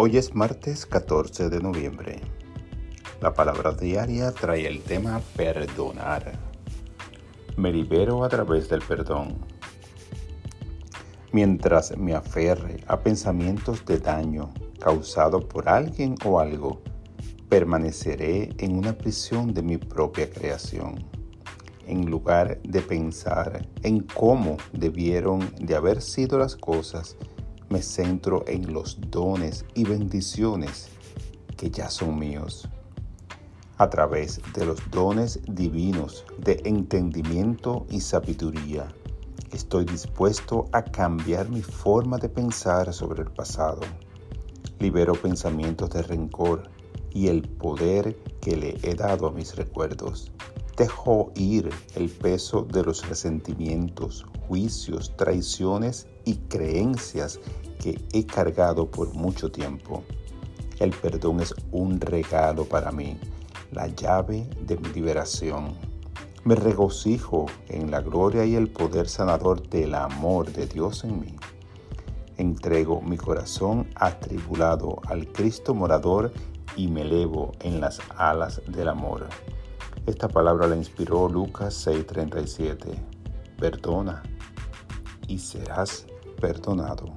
Hoy es martes 14 de noviembre. La palabra diaria trae el tema perdonar. Me libero a través del perdón. Mientras me aferre a pensamientos de daño causado por alguien o algo, permaneceré en una prisión de mi propia creación, en lugar de pensar en cómo debieron de haber sido las cosas me centro en los dones y bendiciones que ya son míos. A través de los dones divinos de entendimiento y sabiduría, estoy dispuesto a cambiar mi forma de pensar sobre el pasado. Libero pensamientos de rencor y el poder que le he dado a mis recuerdos. Dejo ir el peso de los resentimientos, juicios, traiciones y creencias que he cargado por mucho tiempo. El perdón es un regalo para mí, la llave de mi liberación. Me regocijo en la gloria y el poder sanador del amor de Dios en mí. Entrego mi corazón atribulado al Cristo morador y me elevo en las alas del amor. Esta palabra la inspiró Lucas 6:37. Perdona y serás perdonado.